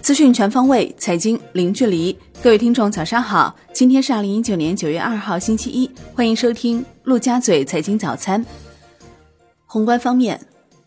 资讯全方位，财经零距离。各位听众，早上好！今天是二零一九年九月二号，星期一，欢迎收听陆家嘴财经早餐。宏观方面，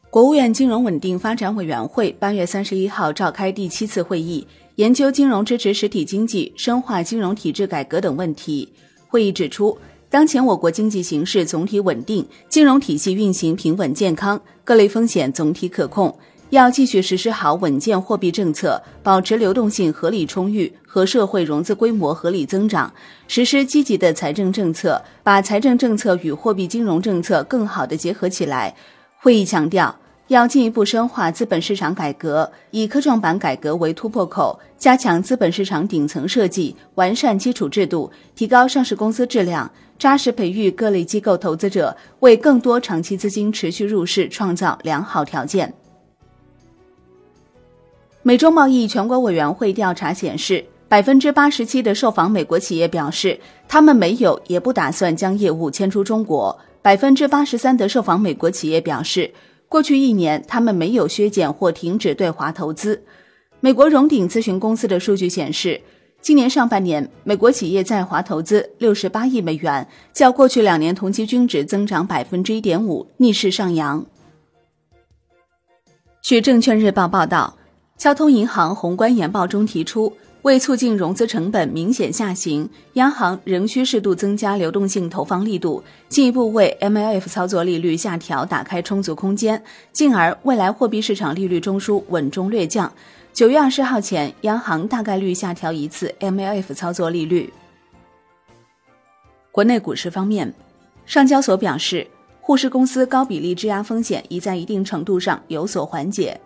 国务院金融稳定发展委员会八月三十一号召开第七次会议，研究金融支持实体经济、深化金融体制改革等问题。会议指出，当前我国经济形势总体稳定，金融体系运行平稳健康，各类风险总体可控。要继续实施好稳健货币政策，保持流动性合理充裕和社会融资规模合理增长，实施积极的财政政策，把财政政策与货币金融政策更好地结合起来。会议强调，要进一步深化资本市场改革，以科创板改革为突破口，加强资本市场顶层设计，完善基础制度，提高上市公司质量，扎实培育各类机构投资者，为更多长期资金持续入市创造良好条件。美中贸易全国委员会调查显示，百分之八十七的受访美国企业表示，他们没有也不打算将业务迁出中国。百分之八十三的受访美国企业表示，过去一年他们没有削减或停止对华投资。美国荣鼎咨询公司的数据显示，今年上半年美国企业在华投资六十八亿美元，较过去两年同期均值增长百分之一点五，逆势上扬。据证券日报报道。交通银行宏观研报中提出，为促进融资成本明显下行，央行仍需适度增加流动性投放力度，进一步为 MLF 操作利率下调打开充足空间，进而未来货币市场利率中枢稳中略降。九月二十号前，央行大概率下调一次 MLF 操作利率。国内股市方面，上交所表示，沪市公司高比例质押风险已在一定程度上有所缓解。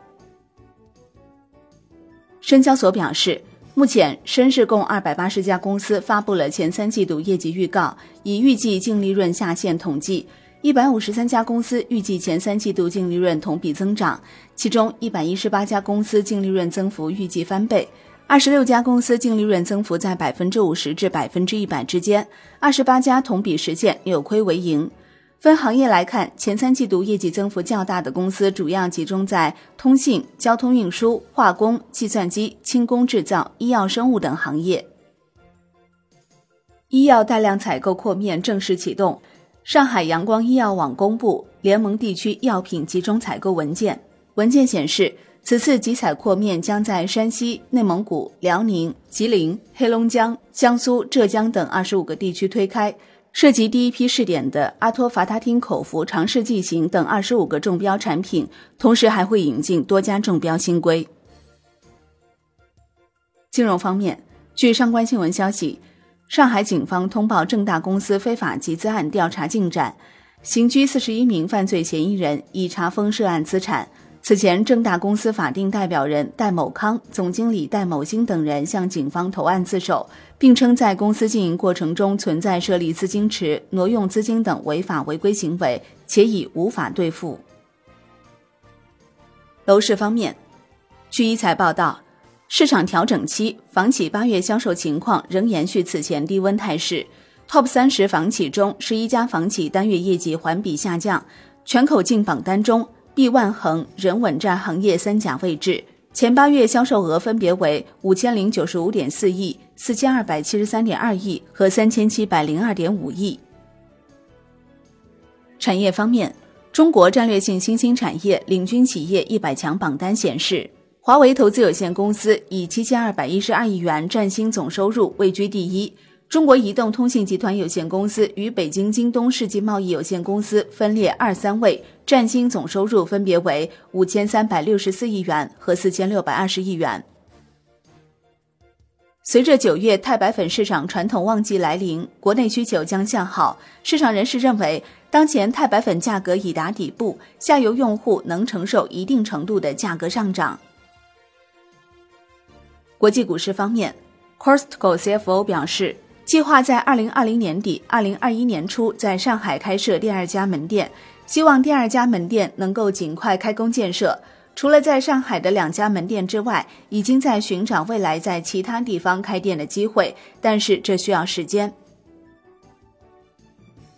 深交所表示，目前深市共二百八十家公司发布了前三季度业绩预告，以预计净利润下限统计，一百五十三家公司预计前三季度净利润同比增长，其中一百一十八家公司净利润增幅预计翻倍，二十六家公司净利润增幅在百分之五十至百分之一百之间，二十八家同比实现扭亏为盈。分行业来看，前三季度业绩增幅较大的公司主要集中在通信、交通运输、化工、计算机、轻工制造、医药生物等行业。医药带量采购扩面正式启动，上海阳光医药网公布联盟地区药品集中采购文件。文件显示，此次集采扩面将在山西、内蒙古、辽宁、吉林、黑龙江、江苏、浙江等二十五个地区推开。涉及第一批试点的阿托伐他汀口服尝试剂型等二十五个中标产品，同时还会引进多家中标新规。金融方面，据上官新闻消息，上海警方通报正大公司非法集资案调查进展，刑拘四十一名犯罪嫌疑人，已查封涉案资产。此前，正大公司法定代表人戴某康、总经理戴某兴等人向警方投案自首，并称在公司经营过程中存在设立资金池、挪用资金等违法违规行为，且已无法兑付。楼市方面，据一财报道，市场调整期，房企八月销售情况仍延续此前低温态势。TOP 三十房企中，十一家房企单月业绩环比下降。全口径榜单中。亿万恒仍稳占行业三甲位置，前八月销售额分别为五千零九十五点四亿、四千二百七十三点二亿和三千七百零二点五亿。产业方面，中国战略性新兴产业领军企业一百强榜单显示，华为投资有限公司以七千二百一十二亿元占新总收入位居第一。中国移动通信集团有限公司与北京京东世纪贸易有限公司分列二三位，占星总收入分别为五千三百六十四亿元和四千六百二十亿元。随着九月钛白粉市场传统旺季来临，国内需求将向好。市场人士认为，当前钛白粉价格已达底部，下游用户能承受一定程度的价格上涨。国际股市方面，Costco CFO 表示。计划在二零二零年底、二零二一年初在上海开设第二家门店，希望第二家门店能够尽快开工建设。除了在上海的两家门店之外，已经在寻找未来在其他地方开店的机会，但是这需要时间。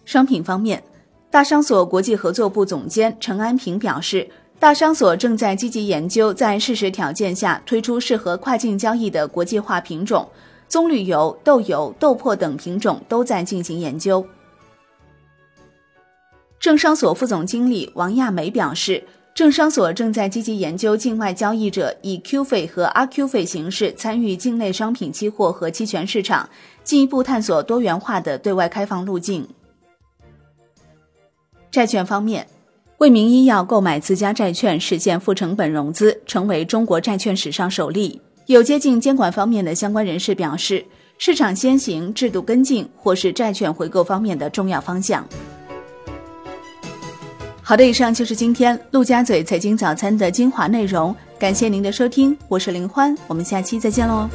商品方面，大商所国际合作部总监陈安平表示。大商所正在积极研究在适时条件下推出适合跨境交易的国际化品种，棕榈油、豆油、豆粕等品种都在进行研究。政商所副总经理王亚梅表示，政商所正在积极研究境外交易者以 Q 费和 RQ 费形式参与境内商品期货和期权市场，进一步探索多元化的对外开放路径。债券方面。卫明医药购买自家债券实现负成本融资，成为中国债券史上首例。有接近监管方面的相关人士表示，市场先行、制度跟进或是债券回购方面的重要方向。好的，以上就是今天陆家嘴财经早餐的精华内容，感谢您的收听，我是林欢，我们下期再见喽。